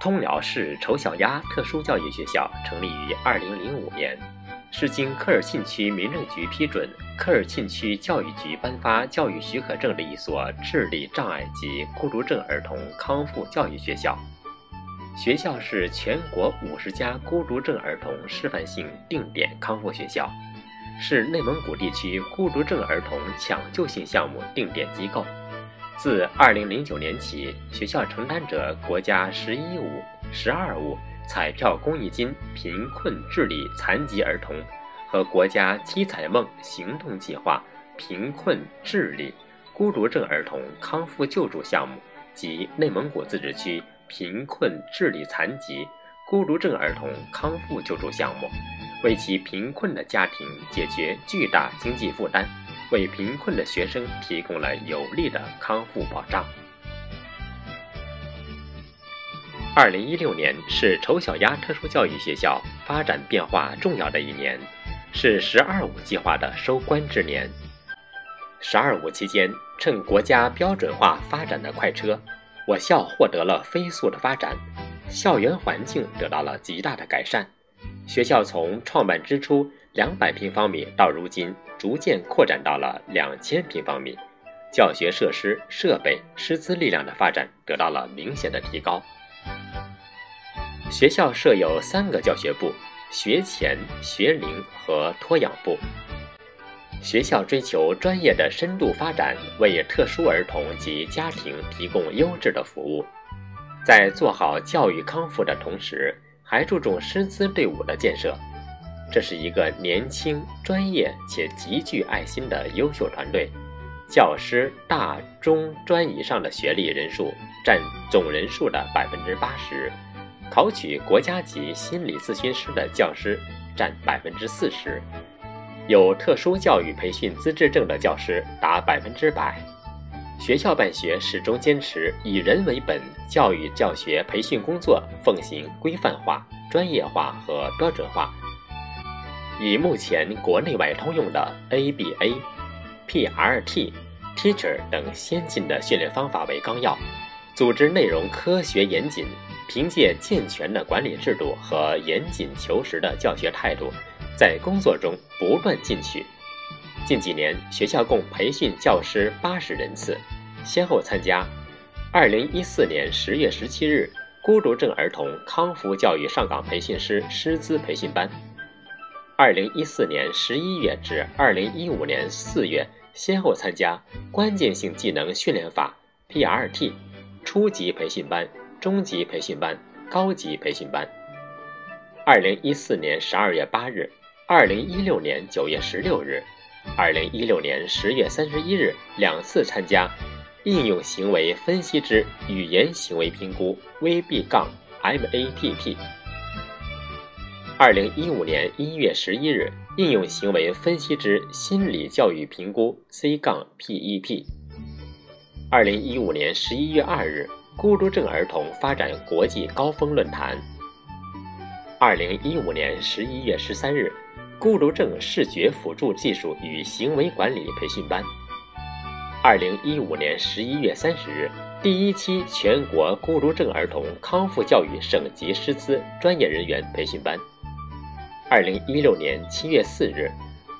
通辽市丑小鸭特殊教育学校成立于2005年，是经科尔沁区民政局批准、科尔沁区教育局颁发教育许可证的一所智力障碍及孤独症儿童康复教育学校。学校是全国五十家孤独症儿童示范性定点康复学校，是内蒙古地区孤独症儿童抢救性项目定点机构。自2009年起，学校承担着国家“十一五”“十二五”彩票公益金贫困智力残疾儿童和国家“七彩梦”行动计划贫困智力孤独症儿童康复救助项目及内蒙古自治区贫困智力残疾孤独症儿童康复救助项目，为其贫困的家庭解决巨大经济负担。为贫困的学生提供了有力的康复保障。二零一六年是丑小鸭特殊教育学校发展变化重要的一年，是“十二五”计划的收官之年。“十二五”期间，乘国家标准化发展的快车，我校获得了飞速的发展，校园环境得到了极大的改善。学校从创办之初两百平方米到如今。逐渐扩展到了两千平方米，教学设施、设备、师资力量的发展得到了明显的提高。学校设有三个教学部：学前、学龄和托养部。学校追求专业的深度发展，为特殊儿童及家庭提供优质的服务。在做好教育康复的同时，还注重师资队伍的建设。这是一个年轻、专业且极具爱心的优秀团队，教师大、中、专以上的学历人数占总人数的百分之八十，考取国家级心理咨询师的教师占百分之四十，有特殊教育培训资质证的教师达百分之百。学校办学始终坚持以人为本，教育教学培训工作奉行规范化、专业化和标准化。以目前国内外通用的 ABA、PRT、Teacher 等先进的训练方法为纲要，组织内容科学严谨，凭借健全的管理制度和严谨求实的教学态度，在工作中不断进取。近几年，学校共培训教师八十人次，先后参加2014年10月17日孤独症儿童康复教育上岗培训师师资培训班。二零一四年十一月至二零一五年四月，先后参加关键性技能训练法 （PRT） 初级培训班、中级培训班、高级培训班。二零一四年十二月八日、二零一六年九月十六日、二零一六年十月三十一日两次参加应用行为分析之语言行为评估 （VB-MATT）。二零一五年一月十一日，应用行为分析之心理教育评估 C 杠 PEP。二零一五年十一月二日，孤独症儿童发展国际高峰论坛。二零一五年十一月十三日，孤独症视觉辅助技术与行为管理培训班。二零一五年十一月三十日，第一期全国孤独症儿童康复教育省级师资专业人员培训班。二零一六年七月四日，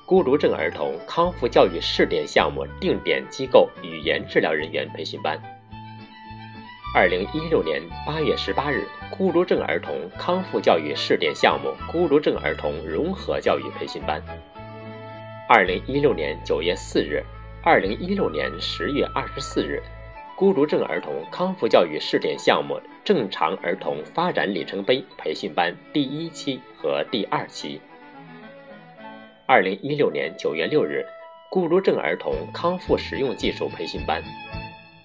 孤独症儿童康复教育试点项目定点机构语言治疗人员培训班。二零一六年八月十八日，孤独症儿童康复教育试点项目孤独症儿童融合教育培训班。二零一六年九月四日，二零一六年十月二十四日。孤独症儿童康复教育试点项目正常儿童发展里程碑培训班第一期和第二期。二零一六年九月六日，孤独症儿童康复实用技术培训班。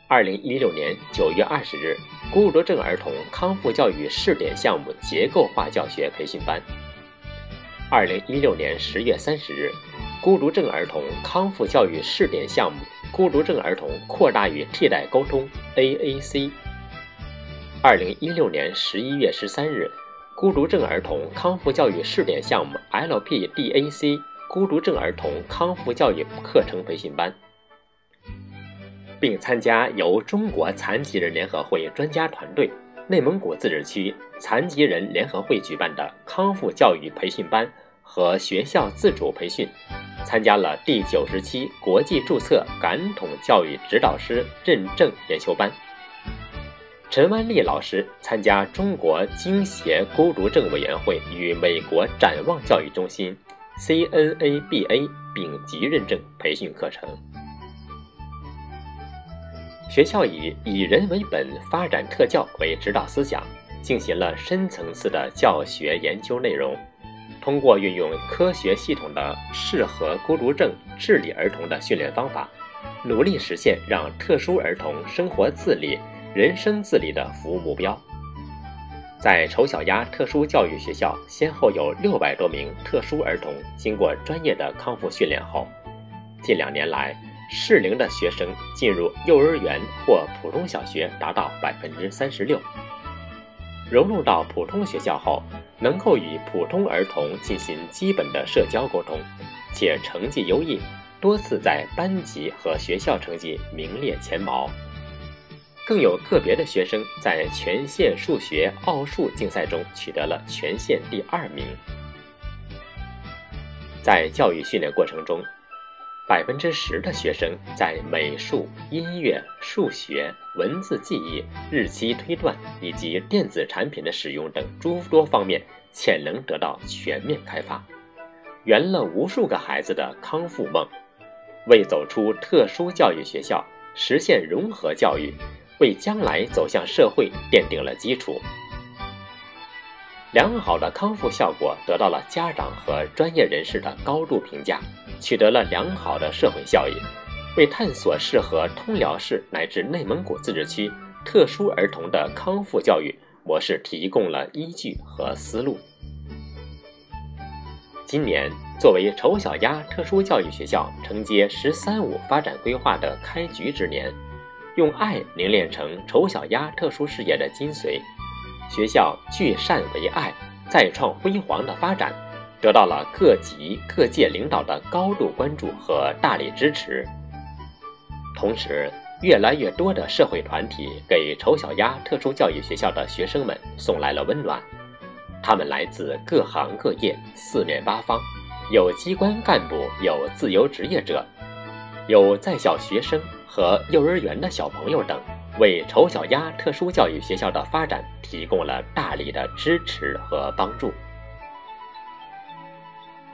二零一六年九月二十日，孤独症儿童康复教育试点项目结构化教学培训班。二零一六年十月三十日，孤独症儿童康复教育试点项目。孤独症儿童扩大与替代沟通 （AAC）。二零一六年十一月十三日，孤独症儿童康复教育试点项目 （LPDAC） 孤独症儿童康复教育课程培训班，并参加由中国残疾人联合会专家团队、内蒙古自治区残疾人联合会举办的康复教育培训班和学校自主培训，参加了第九十期国际注册感统教育指导师认证研修班。陈万丽老师参加中国经协孤独症委员会与美国展望教育中心 （CNABA） 丙级认证培训课程。学校以以人为本、发展特教为指导思想，进行了深层次的教学研究内容。通过运用科学系统的适合孤独症智力儿童的训练方法，努力实现让特殊儿童生活自理。人生自理的服务目标，在丑小鸭特殊教育学校，先后有六百多名特殊儿童经过专业的康复训练后，近两年来，适龄的学生进入幼儿园或普通小学达到百分之三十六。融入到普通学校后，能够与普通儿童进行基本的社交沟通，且成绩优异，多次在班级和学校成绩名列前茅。更有个别的学生在全县数学奥数竞赛中取得了全县第二名。在教育训练过程中，百分之十的学生在美术、音乐、数学、文字记忆、日期推断以及电子产品的使用等诸多方面潜能得到全面开发，圆了无数个孩子的康复梦，为走出特殊教育学校，实现融合教育。为将来走向社会奠定了基础。良好的康复效果得到了家长和专业人士的高度评价，取得了良好的社会效益，为探索适合通辽市乃至内蒙古自治区特殊儿童的康复教育模式提供了依据和思路。今年作为丑小鸭特殊教育学校承接“十三五”发展规划的开局之年。用爱凝练成丑小鸭特殊事业的精髓，学校聚善为爱，再创辉煌的发展，得到了各级各界领导的高度关注和大力支持。同时，越来越多的社会团体给丑小鸭特殊教育学校的学生们送来了温暖。他们来自各行各业、四面八方，有机关干部，有自由职业者，有在校学生。和幼儿园的小朋友等，为丑小鸭特殊教育学校的发展提供了大力的支持和帮助。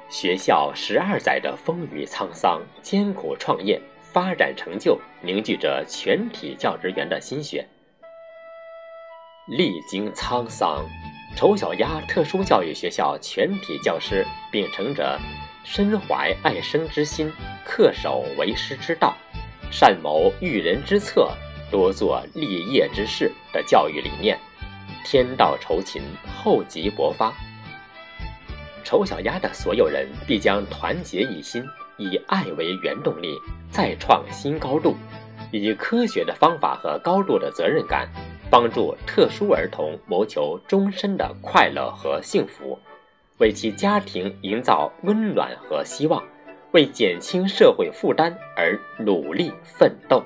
学校十二载的风雨沧桑、艰苦创业、发展成就，凝聚着全体教职员的心血。历经沧桑，丑小鸭特殊教育学校全体教师秉承着身怀爱生之心，恪守为师之道。善谋育人之策，多做立业之事的教育理念，天道酬勤，厚积薄发。丑小鸭的所有人必将团结一心，以爱为原动力，再创新高度，以科学的方法和高度的责任感，帮助特殊儿童谋求终身的快乐和幸福，为其家庭营造温暖和希望。为减轻社会负担而努力奋斗。